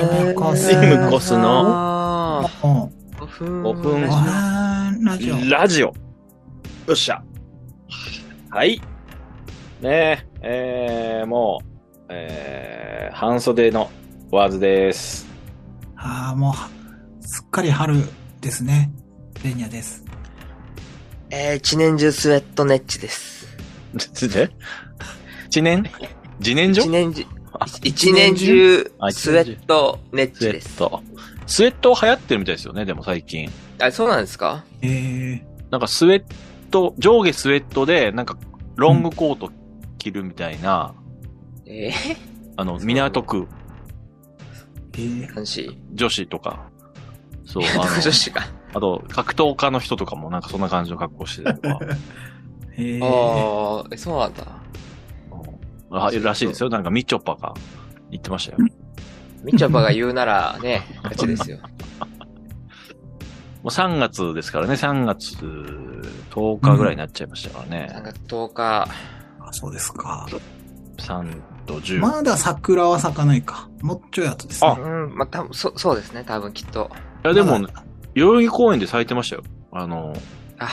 イムコス。イムコスのあうんー5分。5分あーラジオ。ラジオ。よっしゃ。はい。ねえ、えー、もう、えー、半袖のワーズです。ああ、もう、すっかり春ですね。レニアです。えー、一年中スウェットネッチです。で？一年？自年所一年中あ、一年中あスウェットネッスウェチです。ット。スウェット流行ってるみたいですよね、でも最近。あ、そうなんですか？えー、なんかスウェット、上下スウェットで、なんかロングコート着るみたいな、え あの、港区えーー、男子。女子とか、そう、あ男の 女子か。あと、格闘家の人とかもなんかそんな感じの格好してたりとか、えー、ああ、えそうなんだ。うんあらしいですよ。なんかみちょぱが言ってましたよ。みちょぱが言うならね、勝ちですよ。もう3月ですからね、3月10日ぐらいになっちゃいましたからね。3月10日。あそうですか。3と10。まだ桜は咲かないか。もうちょい後ですね。あうん、まあ、多分そ、そうですね、多分きっと。いや、でもま、だ代々木公園で咲いてましたよ。あの、あ、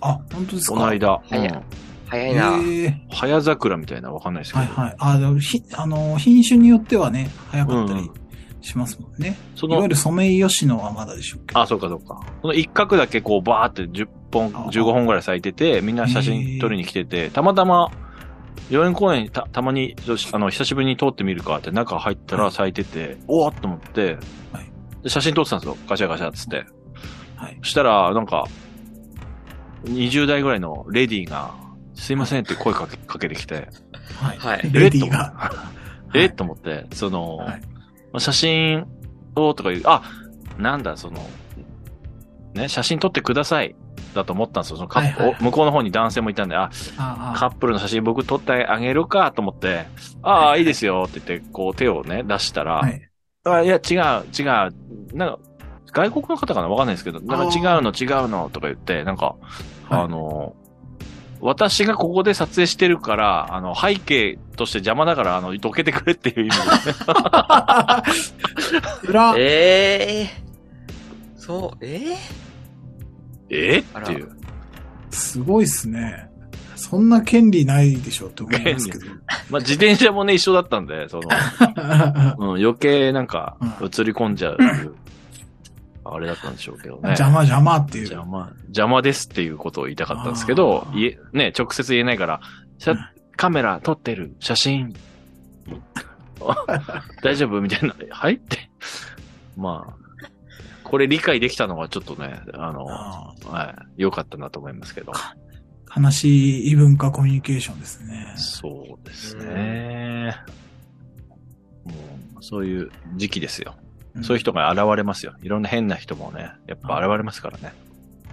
あ、本当ですか？この間。うんえ早いな。ー、早桜みたいなわかんないですけど。はいはい。あの、ひ、あの、品種によってはね、早かったりうんうんしますもんね。そのいわゆ、るソメイヨシノはまだでしょうけど。あ、そうかそうか。その一角だけこうバーって10本、あ15本ぐらい咲いてて、みんな写真撮りに来てて、たまたま、代々木公園にた、たまに、あの、久しぶりに通ってみるかって中入ったら咲いてて、おーっと思って、はいで写真撮ってたんですよ。ガシャガシャっつって。はい。そしたら、なんか、20代ぐらいのレディーが、すいませんって声かけかけてきて、はい。はい。レディーが。えと思って、その、はい。まあ写真をとか言う、あ、なんだ、その、ね、写真撮ってください。だと思ったんですよ。そのカップ、はいはいお向こうの方に男性もいたんで、あ、あカップルの写真僕撮ってあげるかと思って、ああ、はいい。いですよって言って、こう手をね、出したら、はい。あいや、違う、違う。なんか、外国の方かな？わかんないですけど、なんか違うの、違うのとか言って、なんか、はい。あの、私がここで撮影してるから、あの、背景として邪魔だから、あの、どけてくれっていう意味で、ね。うら、ええー。そう、ええー？あらっていう。すごいっすね。そんな権利ないでしょって思いますけど。まあ、自転車もね、一緒だったんで、その、うん、余計なんかうん、映り込んじゃう、あれだったんでしょうけどね。邪魔邪魔っていう。邪魔、邪魔ですっていうことを言いたかったんですけどあ、ー言え、ね、直接言えないから、写カメラ撮ってる写真、大丈夫みたいな、はいって。まあ、これ理解できたのはちょっとね、あの、あはい、良かったなと思いますけど。ー悲しい異文化コミュニケーションですね。そうですね。もう、そういう時期ですよ。そういう人が現れますよ。いろんな変な人もね、やっぱ現れますからね。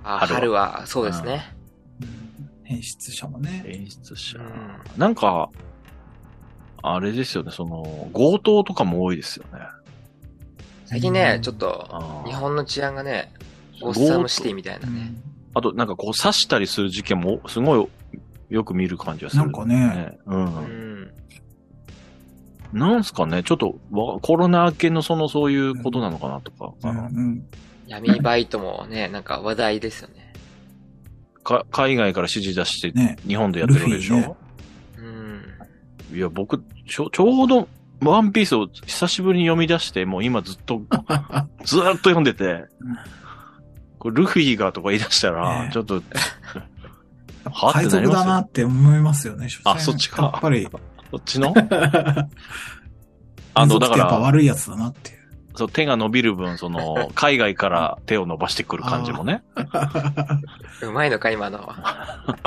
あ、春は春は、そうですね。うん変質者もね。演出者。うんなんか、あれですよね、その、強盗とかも多いですよね。最近ね、ちょっと、日本の治安がね、ゴッサムシティみたいなね。うんあと、なんかこう刺したりする事件も、すごいよく見る感じがする、なんかね。う。うんん。なんすかね、ちょっとわ、コロナ明けのその、そういうことなのかなとか、うあのん闇バイトもね、なんか話題ですよね。か海外から指示出して、ね日本でやってるわけでしょ、ねうん。いや、僕、ちょ、ちょうど、ワンピースを久しぶりに読み出して、もう今ずっと、ずーっと読んでて、これルフィがとか言い出したら、ちょっと、はって海賊なりますよだなって思いますよね。あそっちかやっぱり。そっちの？あ あの、だかやっぱら、悪いやつだなっていう。そう手が伸びる分、その、海外から手を伸ばしてくる感じもね。うまいのか、今のは。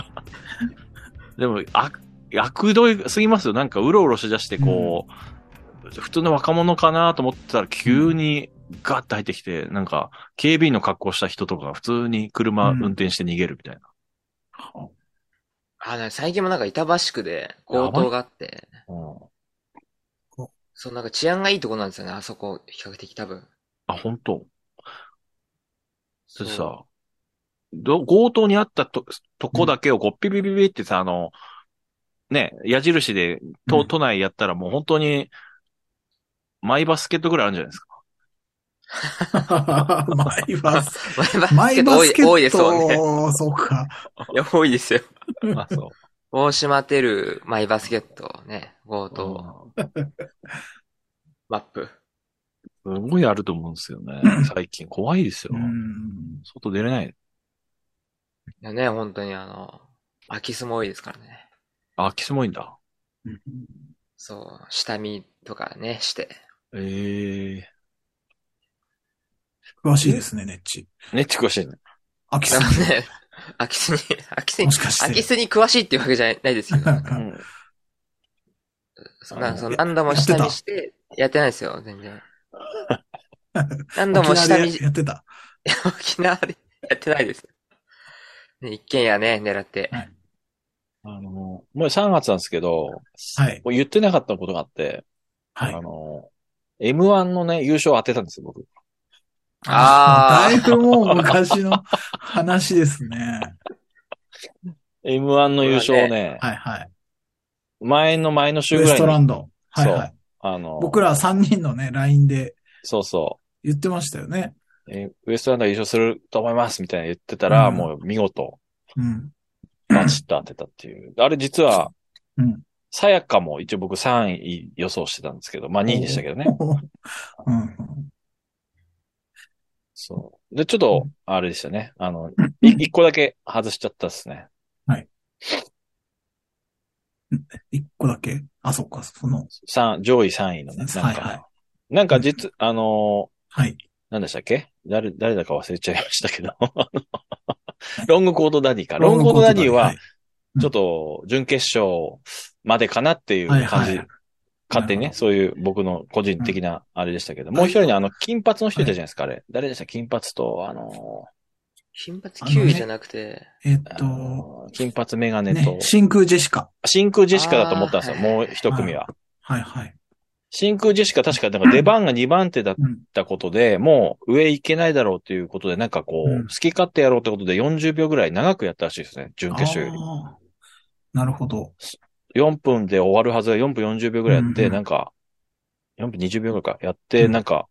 でも、あ、悪どいすぎますよ。なんか、うろうろしだして、こう、普通の若者かなと思ってたら、急にガッと入ってきて、なんか、警備員の格好した人とか、普通に車運転して逃げるみたいな。あ、ね、最近もなんか板橋区で強盗があって、うん。そう、なんか治安がいいとこなんですよね、あそこ、比較的多分。あ、本当でそう。さ、ど強盗にあったと、とこだけをこう、ピピピピってさ、あの、ね、矢印で、都、うん。都内やったらもう本当に、マイバスケットぐらいあるんじゃないですか。マイバス、マイバスケット。多い多いですもんね。そうか。いや、多いですよ。あ、そう。大島テル、マイバスケット、ね、強盗、マップ。すごいあると思うんですよね。最近。怖いですよう。ん。外出れない。いやね、本当にあの、空き巣も多いですからね。あ、空き巣も多いんだ。そう、下見とかね、して。ええ詳しいですね、ネッチ。ー。ねっち詳しいね。アキでさん。もね、空き巣に、空き巣にもしかして空き巣に詳しいっていうわけじゃないですけど、うん。そんな、その何度も下見して、やってないですよ、全然。何度も下見、沖縄でやってた。沖縄でやってないです。ね、一軒家ね、狙って。あの、もう3月なんですけど、はい。もう言ってなかったことがあって、はいあ。の、M1 のね、優勝当てたんですよ、僕。あーだいぶもう昔の話ですね。M1 の優勝をね、はいはい。前の前の週ウエスぐらいに、トランド。はいはい。あの、僕ら3人のね、LINE でそうそ言ってましたよね。う、えーウエストランドが優勝すると思いますみたいな言ってたら、うんもう見事、うん。バチッと当てたっていう。あれ実は、うん。さやかも一応僕3位予想してたんですけど、まあ2位でしたけどね。うん。そう。で、ちょっと、あれでしたね。あの、い一個だけ外しちゃったですね。一個だけ？あ、そっか、その、三上位3位のね。なんか、はいはいなんか実、あのはい。ー、何でしたっけ？誰、誰だか忘れちゃいましたけど。ロングコートダディか。ロングコートダディは、ちょっと、準決勝までかなっていうはい感じ。はい勝手にね、そういう僕の個人的なあれでしたけど、もう一人にあの、金髪の人いたじゃないですか、あれ。誰でした？金髪と、あの金髪あのね9位じゃなくて、ー、あえっと、金髪メガネとね、、真空ジェシカ。真空ジェシカだと思ったんですよ、もう一組は。はいはい。真空ジェシカ確かなんか出番が2番手だっうん。たことで、もう上行けないだろうっていうことで、なんかこう、うん好き勝手やろうってことで40秒ぐらい長くやったらしいですね、準決勝より。なるほど。4分で終わるはずが4分40秒ぐらいやって、うんうんなんか、4分20秒ぐらいか、やって、うんなんか、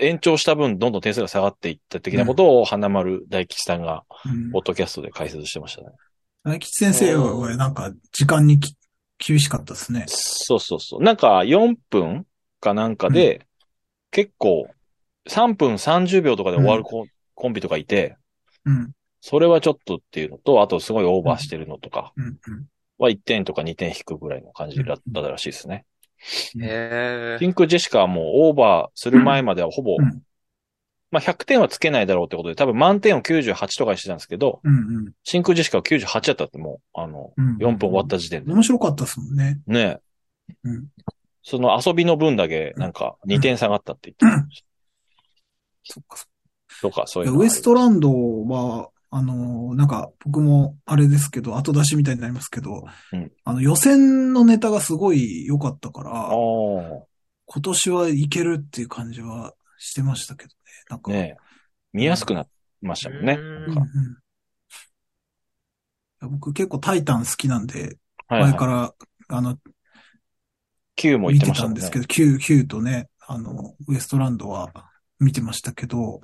延長した分どんどん点数が下がっていった的なことを花丸大吉さんが、うんポッドキャストで解説してましたね。大吉先生は、なんか、時間にき厳しかったですね。そうそうそう。なんか4分かなんかで、結構、3分30秒とかで終わるコ,、コンビとかいて、うん。それはちょっとっていうのと、あとすごいオーバーしてるのとかうん。うん。は1点とか2点引くぐらいの感じだったらしいですね。へピンクジェシカはもうオーバーする前まではほぼ、うんまあ100点はつけないだろうってことで、多分満点を98とかにしてたんですけど、うん。真空ジェシカは98だったってもう、あの、うん。4分終わった時点で。面白かったですもんね。ねえうん。その遊びの分だけ、なんか2点下がったって言ってましそっかそったとか、そうか。いう。ウエストランドは、あの、なんか、僕もあれですけど、後出しみたいになりますけど、うんあの、予選のネタがすごい良かったから、今年はいけるっていう感じはしてましたけどね。なんか、ねえ見やすくなりましたもんね。うんなんかうんうんいや僕結構タイタン好きなんで、はい、はい。前から、あの、Q も言見ってましたんです。けど、Q、Q とね、あの、ウエストランドは見てましたけど、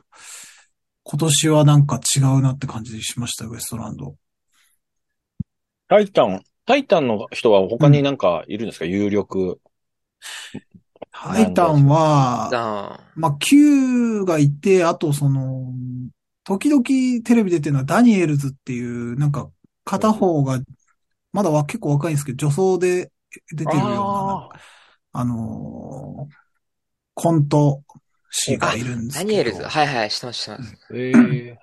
今年はなんか違うなって感じしました、ウエストランド。タイタン、タイタンの人は他になんかいるんですか、有力。タイタンは、だ。まあ、Q がいて、あとその、時々テレビ出てるのはダニエルズっていう、なんか片方が、まだは結構若いんですけど、女装で出てるような、あのーコント師がいるんですけど。ダニエルズ。はいはい、知ってます、知ってます。ええ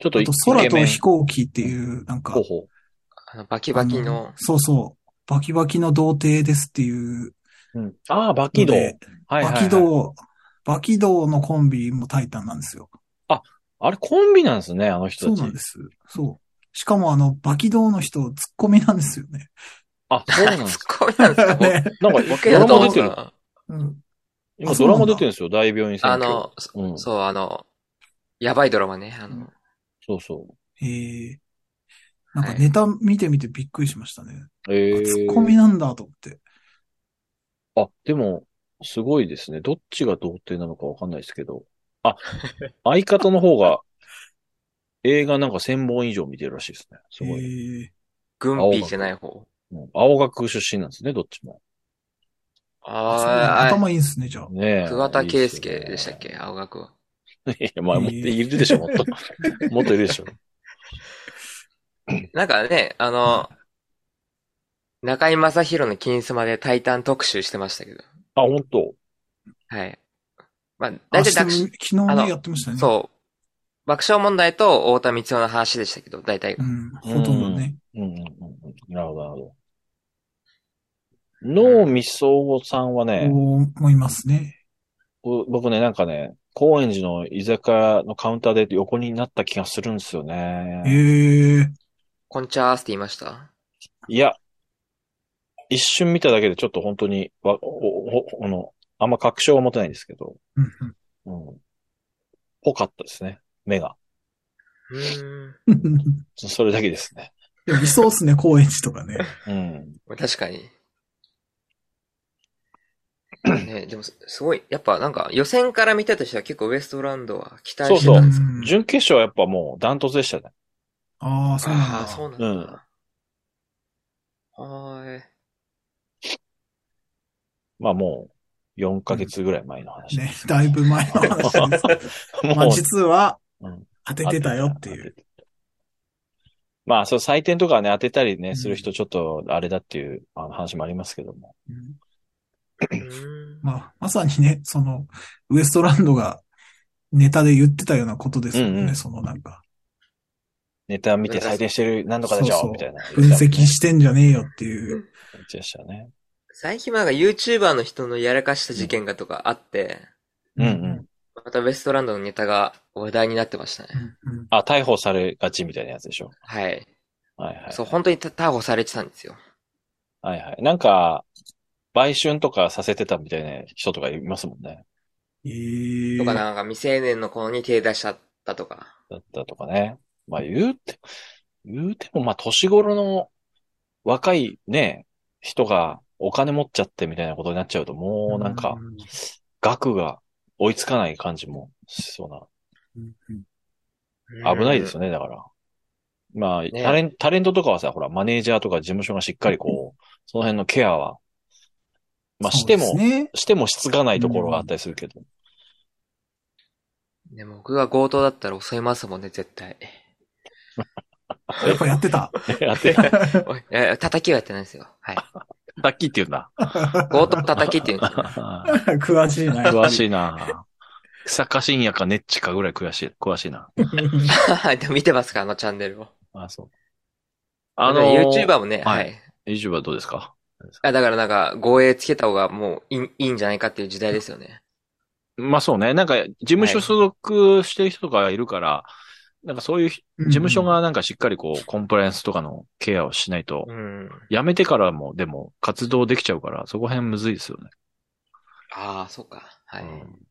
ちょっとイあと空とケメン飛行機っていう、なんかほう、ほう。あの、バキバキあの、そうそう、バキバキの童貞ですっていううん、ああ、バキドウ。のではいはい、はい。バキドウ、バキドウのコンビもタイタンなんですよ。あれコンビなんですね、あの人たち。そうなんです。そう。しかもあの、バキドウの人、ツッコミなんですよね。あ、そうなんです ツッコミなんですか？ねなんか、ボケドだと思ってる。た。うん。今ドラマ出てるんですよ、大病院選挙。あの、そうん。そう、あの、やばいドラマね。あの、そうそええなんかネタ見てみてびっくりしましたね。う。ええあツッコミなんだと思って。あ、でも、すごいですね。どっちが童貞なのかわかんないですけど。あ、相方の方が映画なんか1000本以上見てるらしいですね。すごい。えグンピーじゃない方。うん青学出身なんですね、どっちも。ああ、頭いいんすね、じゃあ。ねえ。桑田佳祐いいすよねでしたっけ？青学は。いや、まあ、もっといるでしょ、もっと。もっといるでしょ。なんかね、あの、中井正宏の金スマでタイタン特集してましたけど。あ、本当はい。まあ、あ大体昨日ね、やってましたね。そう。爆笑問題と太田光代の話でしたけど、大体う。ん、ほとんどね。うんうんうんうん。なるほど、なるほど。脳みそさんはね、思いますね。ぼ僕ね、なんかね、高円寺の居酒屋のカウンターで横になった気がするんですよね。ええこんちゃーすって言いました？いや、一瞬見ただけでちょっと本当に、わ、お、お、あの、あんま確証は持てないんですけど、うんうん。ぽかったですね。目が。うーん。うん。それだけですね。でもいそうっすね、高円寺とかね。うん。確かに。ね、でもす、すごい、やっぱなんか予選から見たとしては結構ウエストランドは期待してたんですか？うん準決勝はやっぱもうダントツでしたね。ああ、そうなんああ、だ。そうなんだ。うんはーい。まあもう、4ヶ月ぐらい前の話。ね、だいぶ前の話です。まあ実はうん当ててたよっていう。。まあ、そう、採点とかね、当てたりね、うんする人ちょっと、あれだっていうあの話もありますけども。うんまあ、まさにね、その、ウエストランドがネタで言ってたようなことですよね、うんうん。そのなんか、ネタ見て採点してる、何度かでしょ、そうそう。みたいな。分析してんじゃねえよっていう。言ってましたね。最近なん。か YouTuber の人のやらかした事件がとかあって、うん。うん。またウエストランドのネタが話題になってましたね。うん。うん。あ、逮捕されがちみたいなやつでしょ。はい。はいはい。そう、本当にた逮捕されてたん。ですよ。はいはい。なん。か、売春とかさせてたみたいな人とかいますもんね。ええとかなんか未成年の子に手出しちゃったとか。だったとかね。まあ言うて、言うてもまあ年頃の若いね、人がお金持っちゃってみたいなことになっちゃうともうなんか、額が追いつかない感じもしそうな。うんうん危ないですよね、だから。まあ、ねタレン、タレントとかはさ、ほら、マネージャーとか事務所がしっかりこう、その辺のケアは、まあしても、ね。してもしつかないところがあったりするけど。でも僕が強盗だったら襲いますもんね、絶対。やっぱやってた。やって、おい、いや叩きはやってないですよ。はい。さっきって言うんだ。強盗叩きって言うんですよ。詳しいな。詳しいな草加深夜かネッチかぐらい詳しい、詳しいな。はい、でも見てますか、あのチャンネルを。あ、そう。あの、ー、YouTuber もね、ははいい。YouTuber はどうですか？あだからなんか、護衛つけた方がもういいいいんじゃないかっていう時代ですよね。まあそうね。なんか、事務所所属してる人とかがいるから、なんかそういう事務所がなんかしっかりこう、コンプライアンスとかのケアをしないと、うん。辞めてからもでも活動できちゃうから、そこ辺むずいですよね。ああ、そうか。はい。うん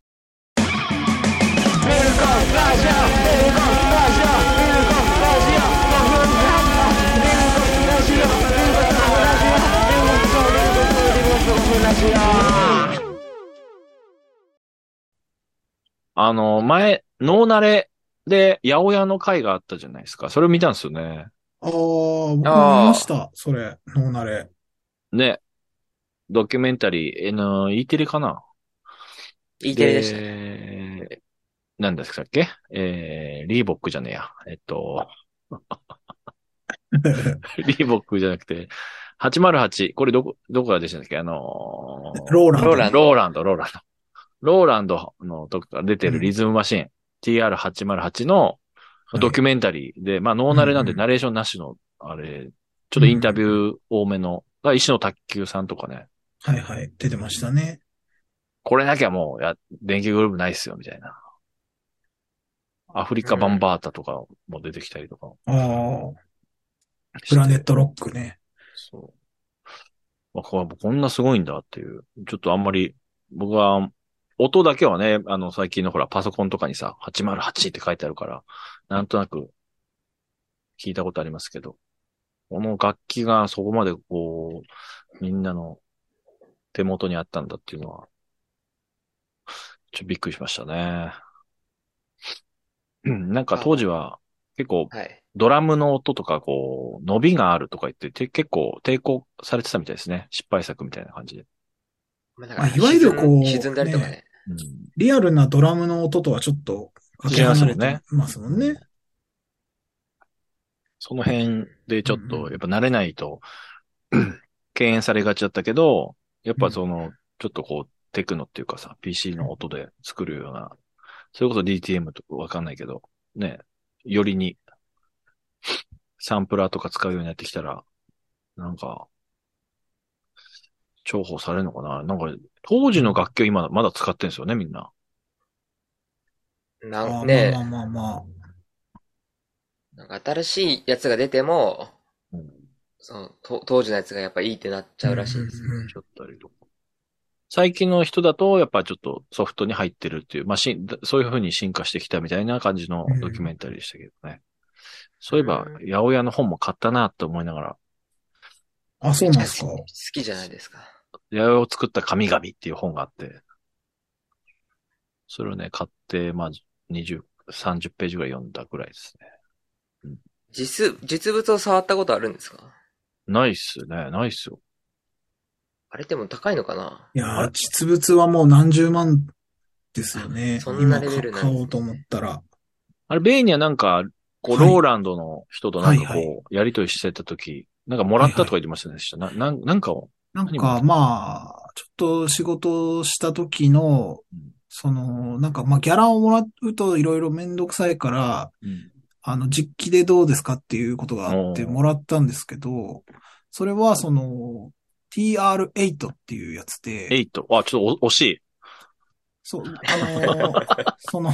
あの、前、脳慣れで、八百屋の会があったじゃないですか。それを見たんですよね。ああ、僕も見ました。それ、脳慣れ。ね。ドキュメンタリー、えの、E テレかな E テレでしたね。で何ですかっけ？えー、リーボックじゃねえや。えっと、リーボックじゃなくて、808。これどこ、どこが出てたんだっけ？あのーローランド。ローランドローランド、ローランド。ローランドのとこから出てるリズムマシン、TR808 のドキュメンタリーで、まあ、ノーナレなんでうんうんナレーションなしの、あれ、ちょっとインタビュー多めの、が石野卓球さんとかね、はいはい。出てましたね。これなきゃもう、や、電気グループないっすよ、みたいな。アフリカバンバータとかも出てきたりとかああ。プラネットロックね。まあ、ここんなすごいんだっていう。ちょっとあんまり、僕は、音だけはね、あの、最近のほら、パソコンとかにさ、808って書いてあるから、なんとなく、聞いたことありますけど、この楽器がそこまでこう、みんなの手元にあったんだっていうのは、ちょっとびっくりしましたね。なんか当時は結構はい。ドラムの音とかこう、伸びがあるとか言ってて結構抵抗されてたみたいですね。失敗作みたいな感じで。まあ、いわゆるこう沈んだりとかね。うんリアルなドラムの音とはちょっとかけ離れてますもんね。その辺でちょっと、やっぱ慣れないと、敬遠されがちだったけど、やっぱその、ちょっとこう、テクノっていうかさ、PC の音で作るような、それこそ DTM とかわかんないけど、ね、よりに、サンプラーとか使うようになってきたら、なんか、重宝されるのかな？なんか、当時の楽器を今まだ使ってんですよね、みんな。なんね。まあまあまあまなんか新しいやつが出ても、うん。その、と当時のやつがやっぱいいってなっちゃうらしいです。うんうんうんちょっとあれとか最近の人だと、やっぱちょっとソフトに入ってるっていう、まあしん、そういう風に進化してきたみたいな感じのドキュメンタリーでしたけどね。そういえばう、八百屋の本も買ったなと思いながら、あ。あ、そうなんですか？好きじゃないですか。八百屋を作った神々っていう本があって、それをね、買って、まあ、20、30ページぐらい読んだぐらいですね。実、実物を触ったことあるんですか？ないっすね、ないっすよ。あれでも高いのかな？いやー、実物はもう何十万ですよね。そんなレベル今なね買おうと思ったら。あれ、ベイにはなんか、こう、はい。ローランドの人となんかこう、はいはやりとりしてた時、なんかもらったとか言ってました？ね。な、なんなんかを、なんか、まあ、ちょっと仕事した時のうん、その、なんか、まあ、ギャラをもらうといろいろめんどくさいから、うん。あの、実機でどうですかっていうことがあっておー。もらったんですけど、それはその、TR8 っていうやつで、8。あ、ちょっとお惜しい。そう、あのー その、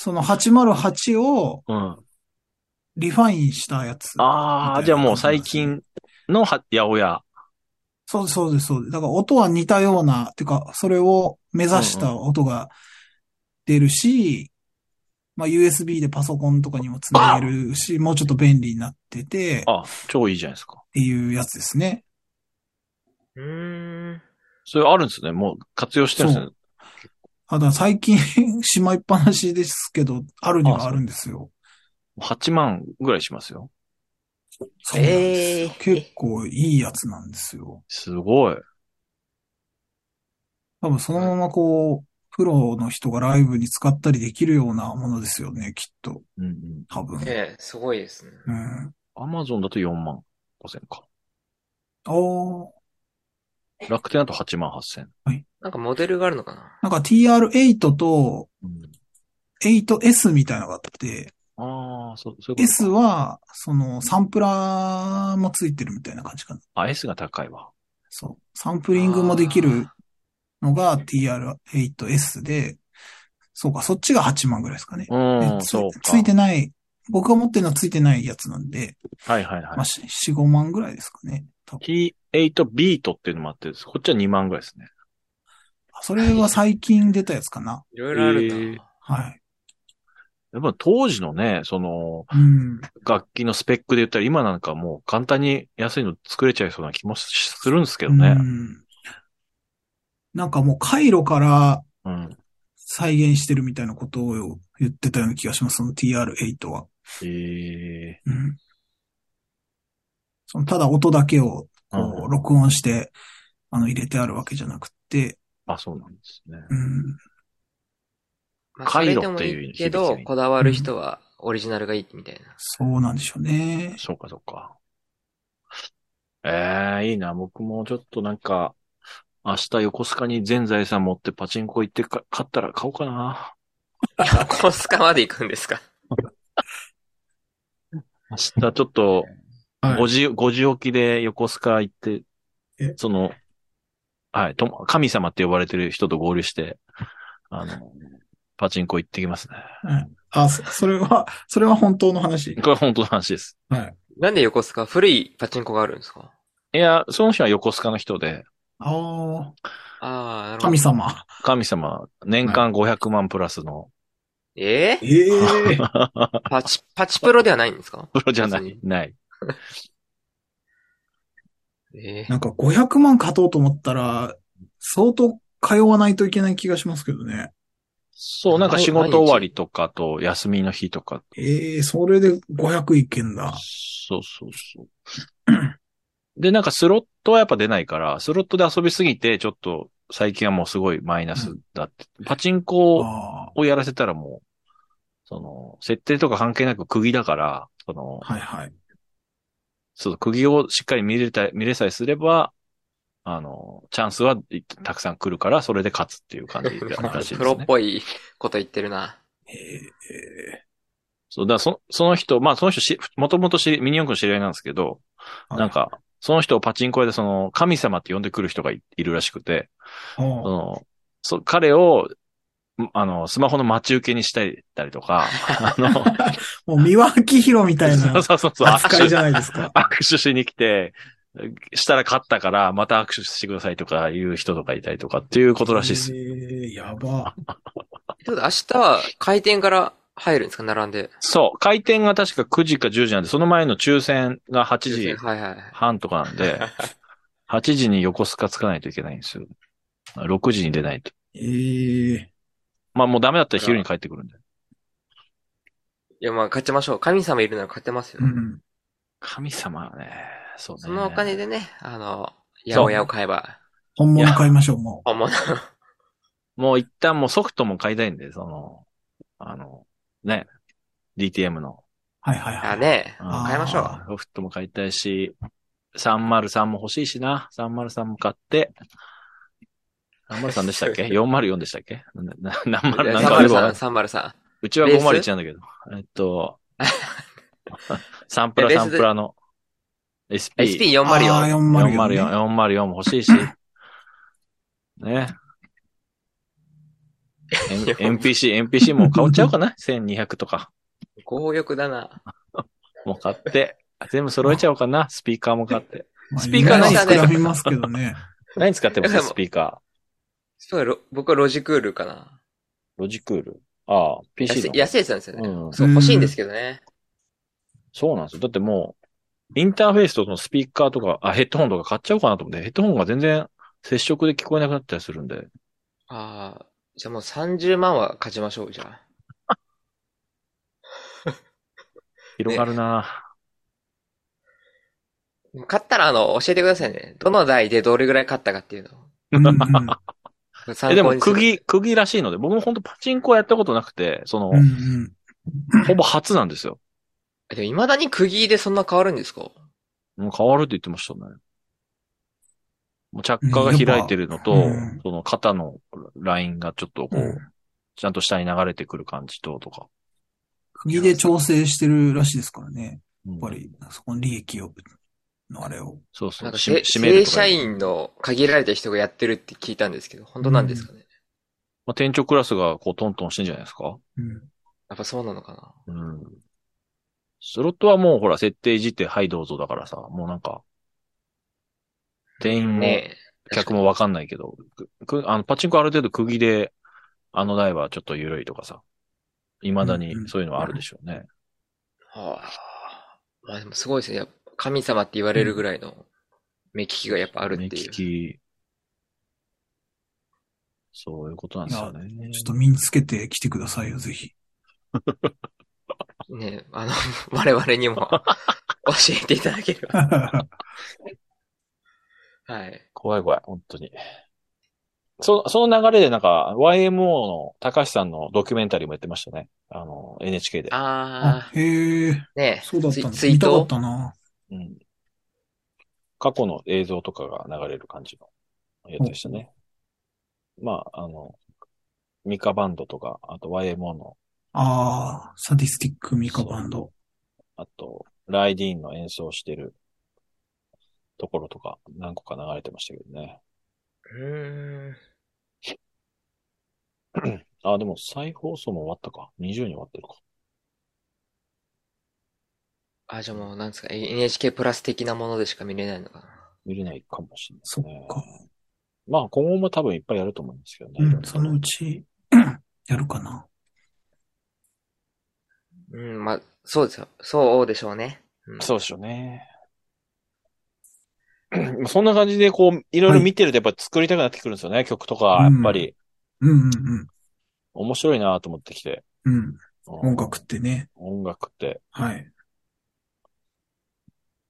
その808をうん。リファインしたやつ。ああ、じゃあもう最近のは八百屋。そうです、そうです、そうです。だから音は似たような、てか、それを目指した音が出るし、まあ USB でパソコンとかにもつなげるし、もうちょっと便利になってて、っあ、超いいじゃないですか。ていうやつですね。うーん。それあるんですね。もう活用してるんですね。あだ最近 しまいっぱなしですけど、あるにはあるんですよ。8万ぐらいしますよ。そうなんですよ。えー結構いいやつなんですよ。すごい。多分そのままこう、プロの人がライブに使ったりできるようなものですよね、きっと。うんうん。多分。ええ、すごいですね。うん。アマゾンだと4万5千か。おー楽天だと8万8千。はい。なんかモデルがあるのかな？なんか TR8 と、8S みたいなのがあって、うん、ああ、そう、そうう S は、その、サンプラーもついてるみたいな感じかな。あ、S が高いわ。そう。サンプリングもできるのが TR8S で、そうか、そっちが8万ぐらいですかね。うん、そうついてない、僕が持ってるのはついてないやつなんで。はいはいはい。まあ、4、5万ぐらいですかね。T、8ビートっていうのもあって、こっちは2万ぐらいですね。それは最近出たやつかな。いろいろある、はい。やっぱ当時のね、その、うん、楽器のスペックで言ったら今なんかもう簡単に安いの作れちゃいそうな気もするんですけどね。うん、なんかもう回路から再現してるみたいなことを言ってたような気がします、その TR8 は。ええーうん、そのただ音だけを録音して、あの入れてあるわけじゃなくて、あ、そうなんですね。うん。まあ、それでも回路っていけど、こだわる人はオリジナルがいいみたいな。そうなんでしょうね。そうか、そうか。ええいいな。僕もちょっとなんか、明日横須賀に全財産持ってパチンコ行ってか、買ったら買おうかな。横須賀まで行くんですか？明日ちょっと、はい5時、5時起きで横須賀行ってえ、その、はい、と神様って呼ばれてる人と合流して、あの、パチンコ行ってきますね。うんあ、そそれは、それは本当の話？これ本当の話です。はい。なんで横須賀古いパチンコがあるんですか？いや、その人は横須賀の人で、ああ、ああ、なるほど。神様。神様、年間500万プラスの、ええええ パチ、パチプロではないんですか？プロじゃないない。ええなんか500万勝とうと思ったら、相当通わないといけない気がしますけどね。そう、なんか仕事終わりとかと休みの日とか。ええそれで500いけんだ。そうそうそう。で、なんかスロットはやっぱ出ないから、スロットで遊びすぎて、ちょっと最近はもうすごいマイナスだって。パチンコあをやらせたらもう、その、設定とか関係なく釘だから、その、あ、はいはい。そう、釘をしっかり見れた、見れさえすれば、あの、チャンスはいたくさん来るから、それで勝つっていう感じ らしいプロですね。っぽいこと言ってるな。ええそう、だからそその人、まあその人し、もともと知りミニ四駆の知り合いなんですけど、なん、か、その人をパチンコ屋でその、神様って呼んでくる人がいいるらしくて、はいその、そ彼を、あの、スマホの待ち受けにしたりとか、あの、もう三輪明宏みたいなそうそうそう、扱いじゃないですか。握手しに来て、したら勝ったから、また握手してくださいとかいう人とかいたりとかっていうことらしいです。ええやば。ちょっと明日は開店から入るんですか並んで？そう。開店が確か9時か10時なんで、その前の抽選が8時はいはい。半とかなんで、8時に横須賀つかないといけないんですよ。6時に出ないと。ええまあもうダメだったら昼に帰ってくるんで。いや、まあ、勝ちましょう。神様いるなら勝てますよ。うん。神様はね、そうね。そのお金でね、あの、八百屋を買えば、本物買いましょう、も本物。もう一旦もうソフトも買いたいんで、その、あの、ね、DTM の。う。はいはいはい。あ、ねうん買いましょう。ソフトも買いたいし、303も欲しいしな。303も買って。303でしたっけ ?404 でしたっけ？な、な、な、なんかよくわかんない303、303。うちは501なんだけど。えっと、サンプラサンプラの SP。SP404。あー404 404、404も欲しいし。ね。NPC、NPC も買っちゃおうかな ?1200 とか。強欲だな。もう買って。全部揃えちゃおうかな？スピーカーも買って。まあスピーカー何何膨らみますけどね。何使ってます？スピーカそうロ僕はロジクールかな。ー。ロジクール？ああ、PC の。安い安いやつなんですよね。うんそう、欲しいんですけどね。そうなんですよ。だってもう、インターフェースとそのスピーカーとか、あ、ヘッドホンとか買っちゃおうかなと思って、ヘッドホンが全然接触で聞こえなくなったりするんで。ああ、じゃあもう30万は勝ちましょう、じゃあ。広がるな、勝ったら、あの、教えてくださいね。どの台でどれぐらい勝ったかっていうの え、でも、釘、釘らしいので、僕も本当パチンコはやったことなくて、その、ほぼ初なんですよ。えでも未だに釘でそんな変わるんですか？もう変わるって言ってましたね。もう着火が開いてるのと、うんその肩のラインがちょっとこう、うんちゃんと下に流れてくる感じと、とか。国で調整してるらしいですからね。やっやっぱり、そこの利益を、のあれを。そうそう。なんか正社員の限られた人がやってるって聞いたんですけど、本当なんですかね、まあ、店長クラスがこうトントンしてんじゃないですか？うん。やっぱそうなのかなうん。スロットはもうほら、設定いじって、はいどうぞだからさ、もうなんか、店員も。客もわかんないけど、くくあの、パチンコある程度釘で、あの台はちょっと緩いとかさ、未だにそういうのはあるでしょうね。はあ。まあでもすごいですね。神様って言われるぐらいの目利きがやっぱあるっ目ていう。利き、そういうことなんですよね。ちょっと身につけてきてくださいよ、ぜひ。ねあの、我々にも 教えていただければ。はい。怖い怖い、本当に。そその流れでなんか、YMO の高橋さんのドキュメンタリーもやってましたね。あの、NHK で。ああ、へえ、ー、ねそうだったんだ。ツイツイー見たかっトたな。うん。過去の映像とかが流れる感じのやつでしたね。まあ、あの、ミカバンドとか、あと YMO の、ああ、サディスティックミカバンド。あと、ライディーンの演奏してるところとか何個か流れてましたけどね。うーん。あ、でも再放送も終わったか。20に終わってるか。あ、じゃあもうなんですか、NHK プラス的なものでしか見れないのかな。見れないかもしれないですそっね。か。まあ今後も多分いっぱいやると思うんですけどね。うん、そのうち、やるかな。うん、まあ、そうですよ。そうでしょうね。うん、そうでしょうね。そんな感じでこう、いろいろ見てるとやっぱ作りたくなってくるんですよね、曲とか、やっぱり。うんうん面白いなと思ってきて。うん。うん。うん音楽ってね。音楽って。はい。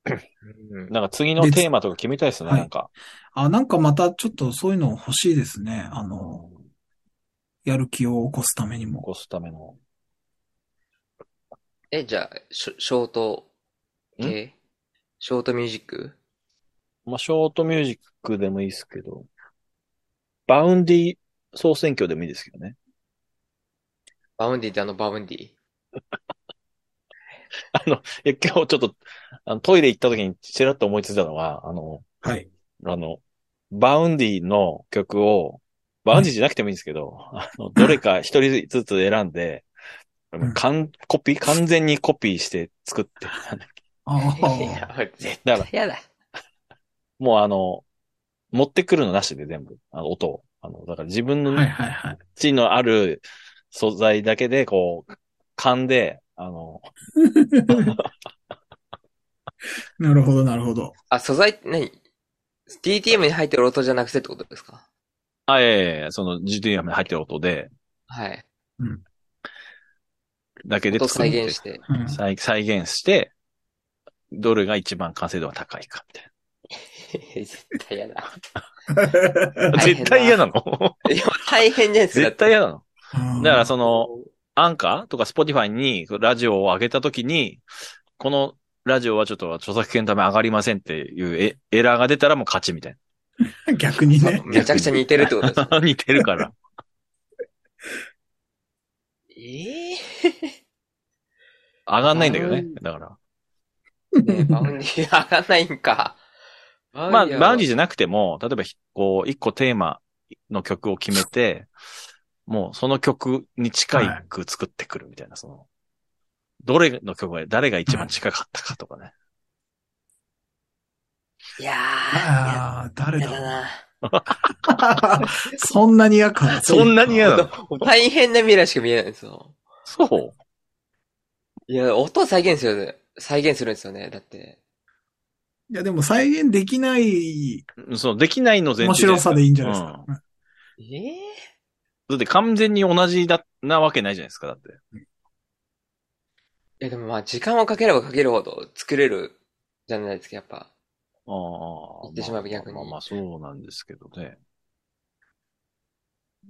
うんなんか次のテーマとか決めたいですね、はいなんか。あ、なんかまたちょっとそういうの欲しいですね。あの、やる気を起こすためにも。起こすための。え、じゃあ、ショショート系？ショートミュージック？まあ、ショートミュージックでもいいですけど、Vaundy総選挙でもいいですけどね。 Vaundyってあの Vaundy？あの、いや今日ちょっと、あのトイレ行った時にちらっと思いついたのが、あの、はい。あの、 Vaundyの曲を、 Vaundyじゃなくてもいいんですけど、あのどれか一人ずつ選んで、んかんコピー、完全にコピーして作って、あいあ。や、絶対やだ。もうあの、持ってくるのなしで全部、あの音を。あの、だから自分のはいはいはい。地のある素材だけで、こう、噛んで、あの、なるほどなるほど。あ、素材って何 ?DTM に入ってる音じゃなくてってことですか？あ、いやいやいやその GTM に入ってる音で、はい。だけで音作って再現して。うん再再現して、どれが一番完成度が高いか、みたい絶対やだ。な。大変だ絶対嫌なの？いや、大変じゃないですか。絶対嫌なのうんだからその、アンカーとか Spotify にラジオを上げたときに、このラジオはちょっと著作権のため上がりませんっていうエエラーが出たらもう勝ちみたい 逆にね。めちゃくちゃ似てるってことですかな。似てるから。ええ上がんないんだけどねうん。だから。ね Vaundy上がんないんか。まあ、 Vaundyじゃなくても、例えばひ、こう、一個テーマの曲を決めて、もうその曲に近いく作ってくるみたいな、その、どれの曲が、誰が一番近かったかとかね。いやー、誰だろうな。そんなに嫌か。そんなに嫌なの大変な未来しか見えないんですよ。そう？いや、音を再現する、再現するんですよね。だって。いや、でも再現できないそう、できないの前提面白さでいいんじゃないですうんか。ええだって完全に同じだ、なわけないじゃないですか、だって。いや、でもまあ、時間をかければかけるほど作れるじゃないですか、やっぱ。ああ。言ってしまえば逆にまあまあまあ、そうなんですけどね。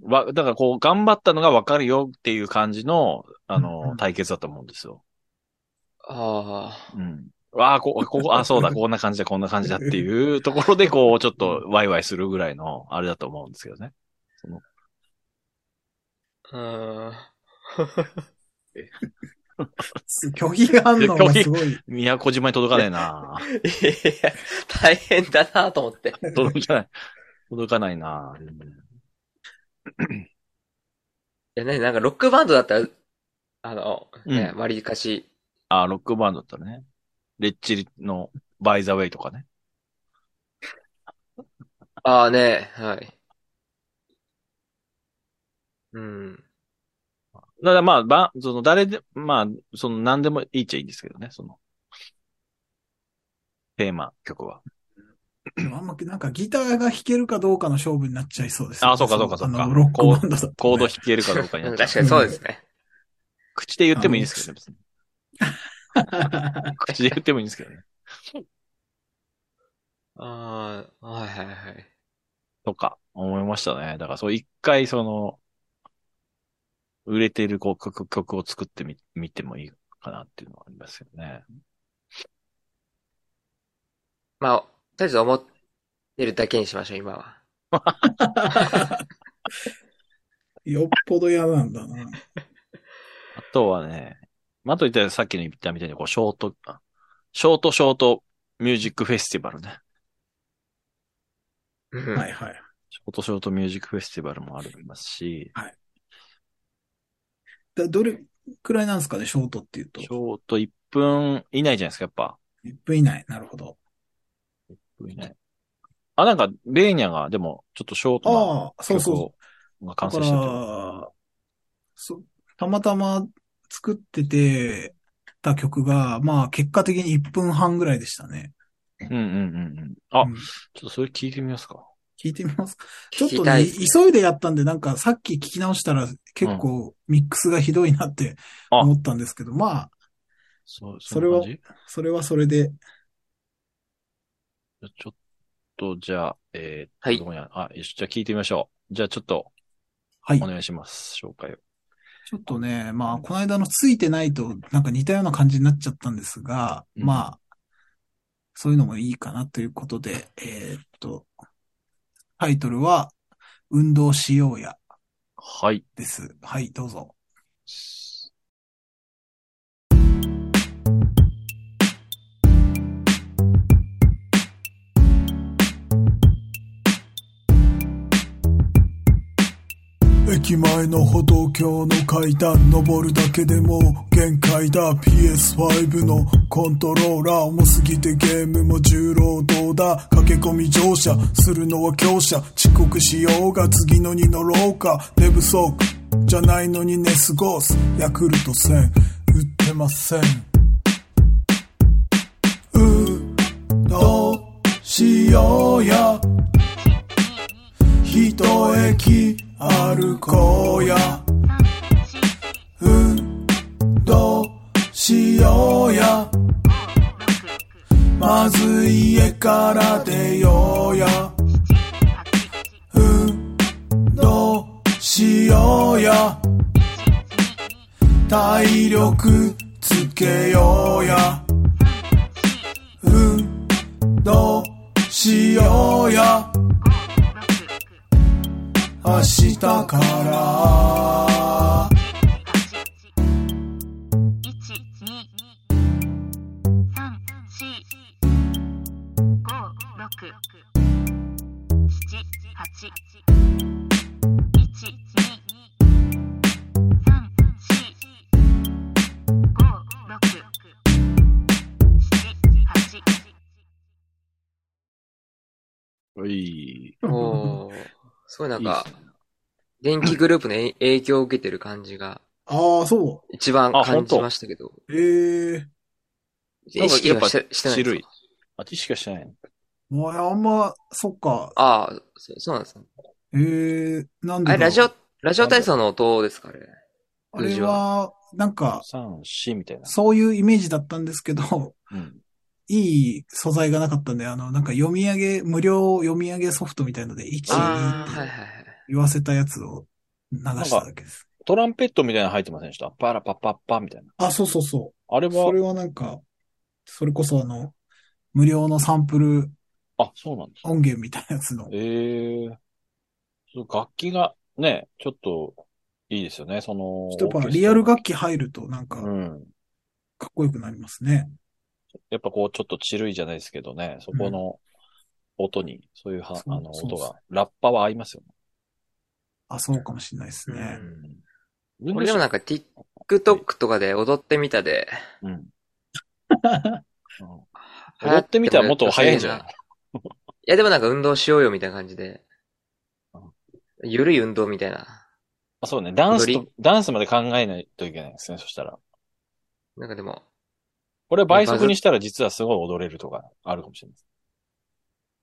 わ、だからこう、頑張ったのがわかるよっていう感じの、あうんのう、ん対決だと思うんですよ。ああ。うん。わあ、こ、ここ、あ、そうだ、こんな感じだ、こんな感じだっていうところで、こう、ちょっとワイワイするぐらいの、あれだと思うんですけどね。そのうーん。拒否反応がすごい。宮古島に届かねえないや、大変だなと思って。届かない。届かないないや、ね、なんかロックバンドだった？ら、あの、ね、う割りかし、あ、ロックバンドだったらね。レッチリのバイザウェイとかね。ああね、はい。うん。だからまあ、ば、その、誰で、まあ、その、何でもいいっちゃいいんですけどね、その、テーマ、曲は。あんま、なんかギターが弾けるかどうかの勝負になっちゃいそうですね。あそうかそうかそうかあのロックバンドだとねコード弾けるかどうかになっちゃう確かにそうですね。口で言ってもいいんですけどね、別に。口で言ってもいいんですけどね。ああ、はいはいはい。とか、思いましたね。だから、そう、一回、その、売れてるこう曲曲を作ってみ、見てもいいかなっていうのはありますよね。まあ、とりあえず思ってるだけにしましょう、今は。よっぽど嫌なんだな。あとはね、まあ、あと言ったらさっきの言ったみたいに、こう、ショート、あショートショートミュージックフェスティバルね。うんはいはい。ショートショートミュージックフェスティバルもありますし、だどれくらいなんですかね、ショートっていうとシ。ョート1分以内じゃないですか、やっぱ。1分以内。なるほど。1分以内。あ、なんか、ベーニャが、でも、ちょっとショートああ、そうな曲そう。だか完成したそたまたま作っててた曲が、まあ結果的に1分半ぐらいでしたね。うんうんうんうん。あ、うんちょっとそれ聞いてみますか。聞いてみますか？ちょ聞っとね、急いでやったんで、なんかさっき聞き直したら結構ミックスがひどいなってあ。思ったんですけど、まあ、そう、それはそれはそれで、ちょっと、じゃあ、えー、はい。どこにあるあ、よし、じゃあ聞いてみましょう。じゃあちょっと、はい。お。願いします。紹介を。ちょっとね、まあ、この間のついてないと、なんか似たような感じになっちゃったんですが、うん。まあ、そういうのもいいかなということで、えーっと、タイトルは、運動しようやはい。です。はい、どうぞ。駅前の歩道橋の階段登るだけでも限界だ。PS5 のコントローラー重すぎてゲームも重労働だ。駆け込み乗車するのは強者。遅刻しようが次のに乗ろうか。寝不足じゃないのに寝過ごす。ヤクルト1000売ってません。運動しようや。一駅歩こうや。運動しようや。まず家から出ようや。運動しようや。体力つけようや。運動しようや。明日からはい。ごいなんか電気グループのえ 影響を受けてる感じがああ、そ一番あ感じましたけど。う。ええ意識はしてしてないんです種類か。あ、知識はしてないのもうあんま、そっか。ああ、そそうなんですね。ええなんであれ、ラジオ、ラジオ体操の音ですかあれ？あれは、なんか、三、四みたいな。そういうイメージだったんですけど、うん。いい素材がなかったんで、あの、なんか読み上げ、無料読み上げソフトみたいので、1、2ああ、ってはいはいはい。言わせたやつを流しただけです。トランペットみたいなの入ってませんでした？パラパッパッパみたいな。あ、そうそうそあれう。そはれ、はなんか、それこそあの、無料のサンプルあ、そうなんですね。音源みたいなやつの。ええそう楽器がね、ちょっといいですよね、その。ちょっとやっぱリアル楽器入るとなんか、うん。かっこよくなりますね。やっぱこう、ちょっとチルいじゃないですけどね、そこの音に、そういうは、そうあの、音が、ラッパは合いますよあ、そうかもしれないですね。ね。うん。俺でもなんか TikTok とかで踊ってみたで、うん。踊ってみたらもっと早いんじゃない？いやでもなんか運動しようよみたいな感じでうん、ゆるい運動みたいな。あ、そうね。ダンス踊と、ダンスまで考えないといけないですね、そしたら。なんかでも、これ倍速にしたら実はすごい踊れるとかあるかもしれないです。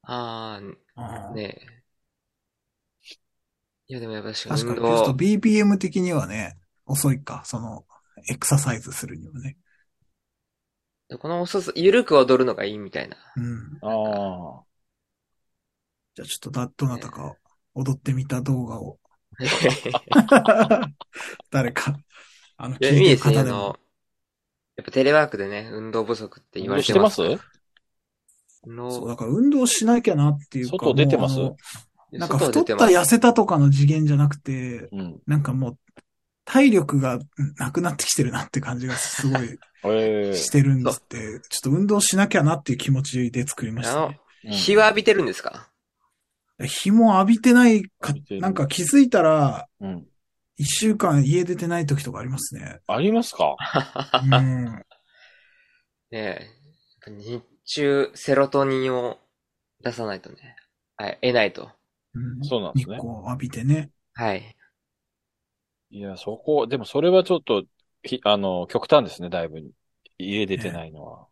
あああ、ねえ。いやでもやっぱ確かに運確かに、ちょっと動、BPM 的にはね、遅いか、その、エクササイズするにはね。この遅さ、ゆるく踊るのがいいみたいな。うん。ああ。じゃあちょっとだ、どなたか踊ってみた動画を、誰か、あの、聞いてる。方でも。やっぱテレワークでね、運動不足って言われしててます？ます。そう、のだから運動しなきゃなっていうか。外出てます？なんか太った痩せたとかの次元じゃなくて、うん。なんかもう、体力がなくなってきてるなって感じがすごい ええしてるんですって、ちょっと運動しなきゃなっていう気持ちで作りましあのたね。、うん日は浴びてるんですか？日も浴びてないかなんか気づいたら、うん。一週間家出てない時とかありますね。ありますか？うん。ねえ。日中、セロトニンを出さないとね。はい、得ないと。うんそうなんですね日光を浴びてね。はい。いや、そこ、でもそれはちょっと、ひあの、極端ですね、だいぶ。家出てないのは。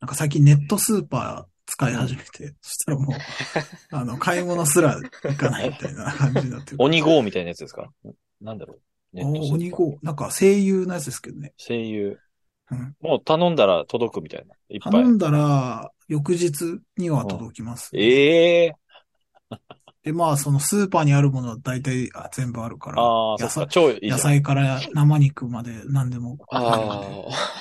なんか最近ネットスーパー使い始めて、そしたらもう、あの、買い物すら行かないみたいな 感じになってる。鬼号みたいなやつですか？なんだろう？鬼号、なんか声優のやつですけどね。声優。うん。もう頼んだら届くみたいな。いっぱい頼。んだら、翌日には届きます。ええ で、まあ、そのスーパーにあるものは大体あ全部あるから、ああ、そっか、野菜超いい。野菜から生肉まで何でもあるので、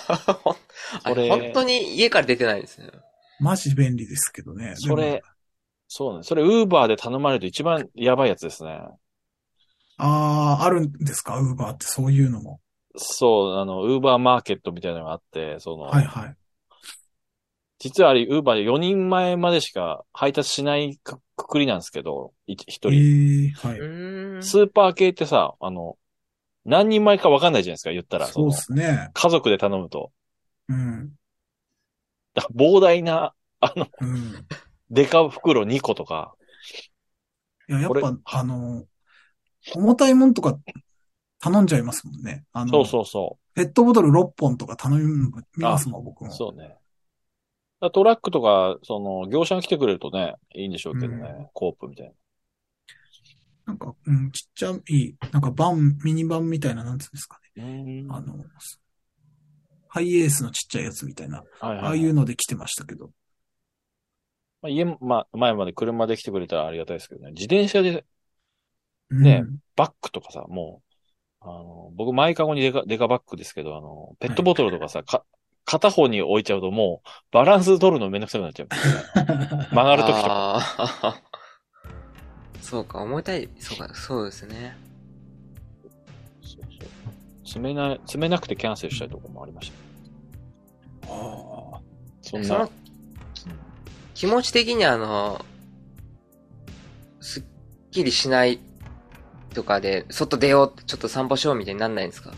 ああ。あそれ本当に家から出てないですね。マジ便利ですけどね。それそうね。それ、ウーバーで頼まれると一番やばいやつですね。ああ、あるんですか？ウーバーってそういうのも。そう、あの、ウーバーマーケットみたいなのがあって、その、はいはい。実はあれ、ウーバーで4人前までしか配達しないくくくりなんですけど、い一え人。えはい。スーパー系ってさ、あの、何人前か分かんないじゃないですか、言ったら。そうのですね。家族で頼むと。うん。膨大な、あの、うん。デカ袋2個とか。いや、やっぱ、あの、重たいもんとか頼んじゃいますもんね。あの、そうそうそペットボトル6本とか頼みますもん、僕う。も。そうね。トラックとか、その、業者が来てくれるとね、いいんでしょうけどね。うコープみたいな。なんか、うん、ちっちゃい、なんかバン、ミニバンみたいな、なんつうんですかね。うんあの、ハイエースのちっちゃいやつみたいな、はいはいああいうので来てましたけど。まあ、家も、まあ、前まで車で来てくれたらありがたいですけどね。自転車でうんねバッグとかさ、もう、あの、僕、前かごにデカ、デカバッグですけど、あの、ペットボトルとかさ、か、片方に置いちゃうともう、バランス取るのめんどくさくなっちゃう。曲がるときとか。そうか、思いたい。そうか、そうですね。詰めない、詰めなくてキャンセルしたいところもありました。ああそんなその、気持ち的にあの、すっきりしないとかで、外出よう、ちょっと散歩しようみたいになんないんですか？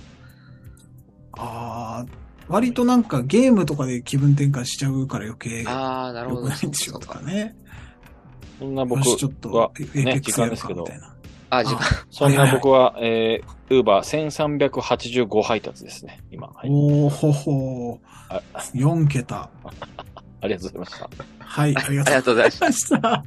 ああ、割となんかゲームとかで気分転換しちゃうから余計ああ、なるほど。良くないんでしょうとかね。そんな僕よし、ちょっとは、ね時間ですけどかみたいな。あ、時間。そんな僕は、えー、ウーバー1385配達ですね、今。はい。おーほほあー。4桁。ありがとうございました。はい、ありがとうございました。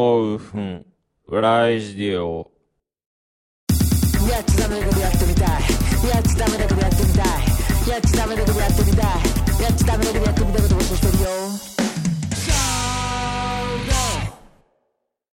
とうございましラジディオ。やっちダメだけどやってみたい。やっちダメだけどやってみたい。やっちダメだけどやってみたい。やっちダメだけどやってみたいこと募してるよ。